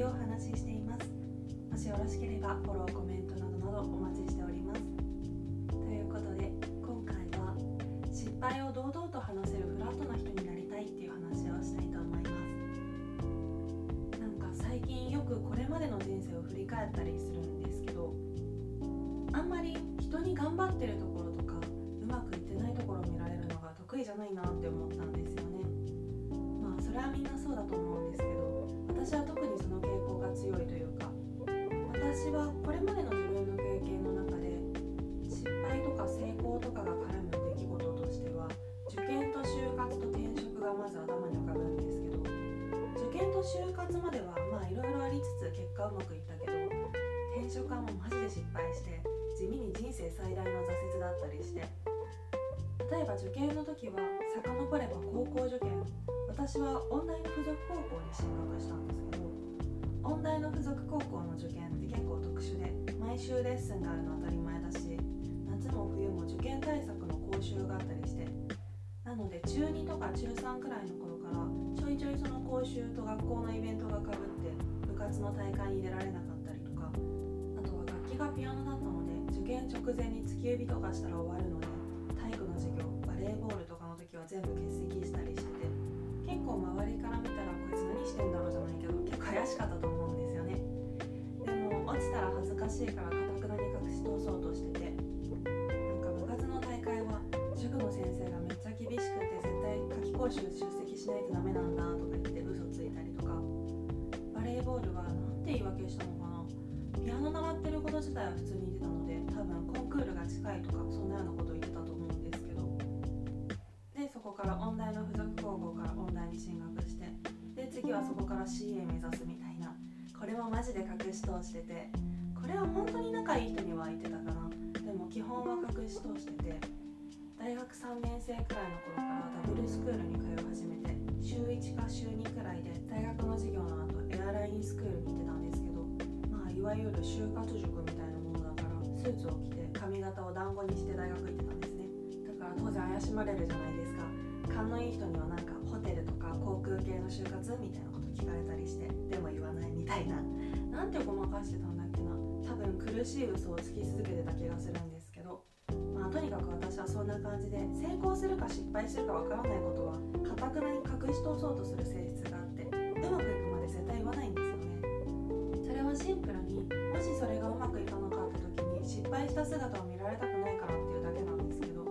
きをお話ししています。もしよろしければフォローコメントなどなどお待ちしております。ということで今回は失敗を堂々と話せるフラットな人になりたいっていう話をしたいと思います。なんか最近よくこれまでの人生を振り返ったりするんですけどあんまり人に頑張ってるところとかうまくいってないところを見られるのが得意じゃないなって思ったんですよね。まあそれはみんなそうだと思うんですけど私は特にその傾強いというか私はこれまでの自分の経験の中で失敗とか成功とかが絡む出来事としては受験と就活と転職がまず頭に浮かぶんですけど受験と就活まではまあいろいろありつつ結果うまくいったけど転職はもうマジで失敗して地味に人生最大の挫折だったりして例えば受験の時は遡れば高校受験私は音大の附属高校に進学したんですけど音大の附属高校の受験って結構特殊で毎週レッスンがあるの当たり前だし夏も冬も受験対策の講習があったりして。なので中2とか中3くらいの頃からちょいちょいその講習と学校のイベントがかぶって部活の大会に出られなかったりとかあとは楽器がピアノだったので受験直前に突き指とかしたら終わるので体育の授業バレーボールとかの時は全部欠席したりしてて構周りから見たらこいつ何してんだろうじゃないけど結構怪しかったと思うんですよね。でも落ちたら恥ずかしいからかたくなに隠し通そうとしててなんか部活の大会は塾の先生がめっちゃ厳しくて絶対夏期講習出席しないとダメなんだとか言って嘘ついたりとかバレーボールはなんて言い訳したのかな。ピアノ習ってること自体は普通に言ってたので多分コンクールが近いとかそんなようなこと言ってたと思うんですけど。でそこから音大のはそこから CA 目指すみたいな。これもマジで隠し通してて。これは本当に仲いい人には言ってたかな。でも基本は隠し通してて。大学3年生くらいの頃からダブルスクールに通い始めて。週1か週2くらいで大学の授業の後エアラインスクールに行ってたんですけど。まあいわゆる就活塾みたいなものだからスーツを着て髪型を団子にして大学行ってたんですね。だから当然怪しまれるじゃないですか。勘のいい人にはなんか就活みたいなこと聞かれたりしてでも言わないみたいな。なんてごまかしてたんだっけな。多分苦しい嘘をつき続けてた気がするんですけど。まあとにかく私はそんな感じで成功するか失敗するかわからないことはかたくなに隠し通そうとする性質があってうまくいくまで絶対言わないんですよね。それはシンプルにもしそれがうまくいかなかった時に失敗した姿を見られたくないからっていうだけなんですけど。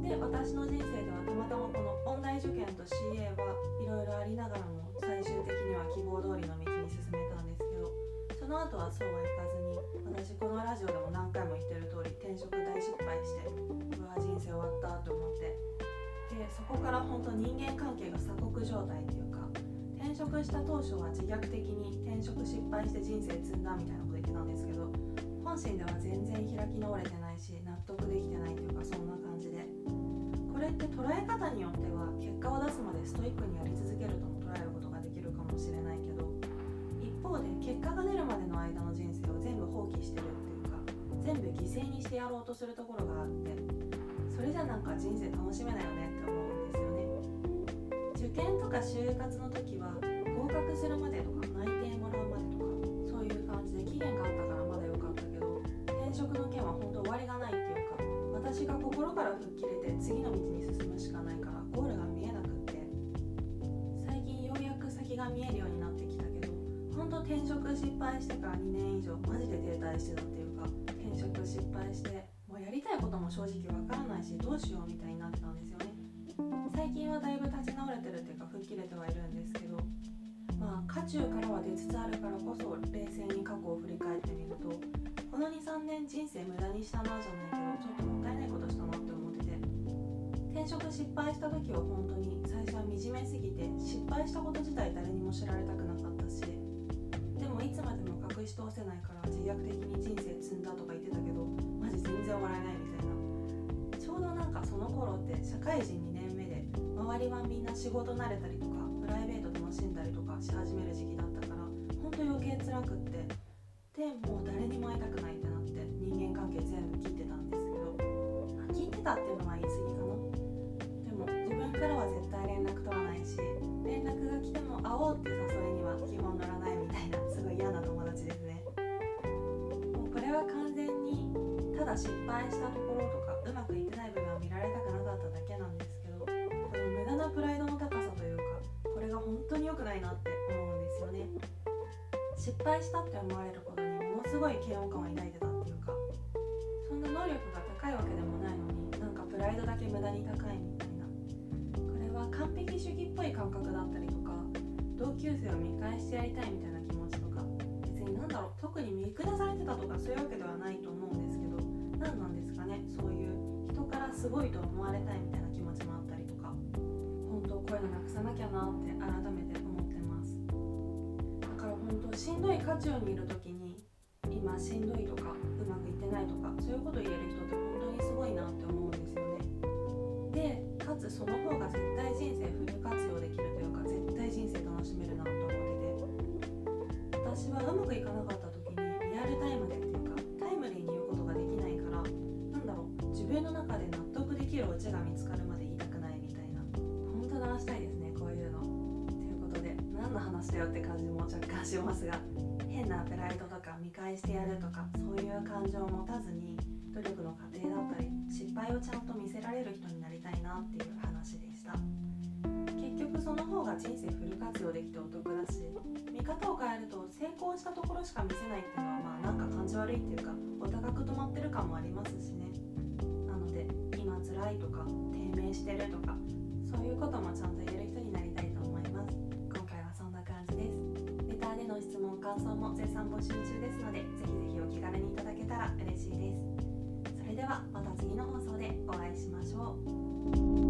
で私の人生ではたまたまこの受験と CA はいろいろありながらも最終的には希望通りの道に進めたんですけどその後はそうはいかずに私このラジオでも何回も言ってる通り転職大失敗してうわ人生終わったと思ってでそこから本当人間関係が鎖国状態っていうか転職した当初は自虐的に転職失敗して人生積んだみたいなこと言ってたんですけど本心では全然開き直れてないこれって捉え方によっては結果を出すまでストイックにやり続けるとも捉えることができるかもしれないけど一方で結果が出るまでの間の人生を全部放棄してるっていうか全部犠牲にしてやろうとするところがあってそれじゃなんか人生楽しめないよねって思うんですよね。受験とか就活の時は合格するまでとか内定もらうまでとかそういう感じで期限があったからまだ良かったけど転職の件は本当終わりがないっていうか私が心から吹っ切れ転職失敗してから2年以上マジで停滞してたっていうか転職失敗してもうやりたいことも正直わからないしどうしようみたいになってたんですよね。最近はだいぶ立ち直れてるっていうか吹っ切れてはいるんですけどまあ渦中からは出つつあるからこそ冷静に過去を振り返ってみるとこの23年人生無駄にしたなじゃないけどちょっともったいないことしたなって思ってて転職失敗した時は本当に最初は惨めすぎて失敗したこと自体誰にも知られたくなかった。いつまでも隠し通せないから自虐的に人生積んだとか言ってたけどマジ全然笑えないみたいな。ちょうどなんかその頃って社会人2年目で周りはみんな仕事慣れたりとかプライベート楽しんだりとかし始める時期だったから本当余計辛くって。でもう誰にも会いたくないってなって人間関係全部切ってたんですけど。切ってたっていうのは言い過ぎかな。でも自分からは絶対連絡取らないし連絡が来ても会おうってだ失敗したところとかうまくいってない部分は見られたくなかっただけなんですけどこの無駄なプライドの高さというかこれが本当に良くないなって思うんですよね。失敗したって思われることにものすごい嫌悪感を抱いてたっていうかそんな能力が高いわけでもないのになんかプライドだけ無駄に高いみたいな。これは完璧主義っぽい感覚だったりとか同級生を見返してやりたいみたいな気持ちとか別に何だろう特に見下されてたとかそういうわけではないと思すごいと思われたいみたいな気持ちもあったりとか本当こういうのなくさなきゃなって改めて思ってます。だから本当しんどい渦中にいる時に今しんどいとかうまくいってないとかそういうこと言える人って本当にすごいなって思うんですよね。でかつその方が絶対人生フル活用できるというか絶対人生楽しめるなと思ってて私はうまくいかなかった時にリアルタイムで何の話だよって感じも若干しますが変なプライドとか見返してやるとかそういう感情を持たずに努力の過程だったり失敗をちゃんと見せられる人になりたいなっていう話でした。結局その方が人生フル活用できてお得だし見方を変えると成功したところしか見せないっていうのはまあなんか感じ悪いっていうかお高く止まってる感もありますしね。なので今辛いとか低迷してるとかそういうこともちゃんと言えるの質問感想も絶賛募集中ですのでぜひぜひお気軽にいただけたら嬉しいです。それではまた次の放送でお会いしましょう。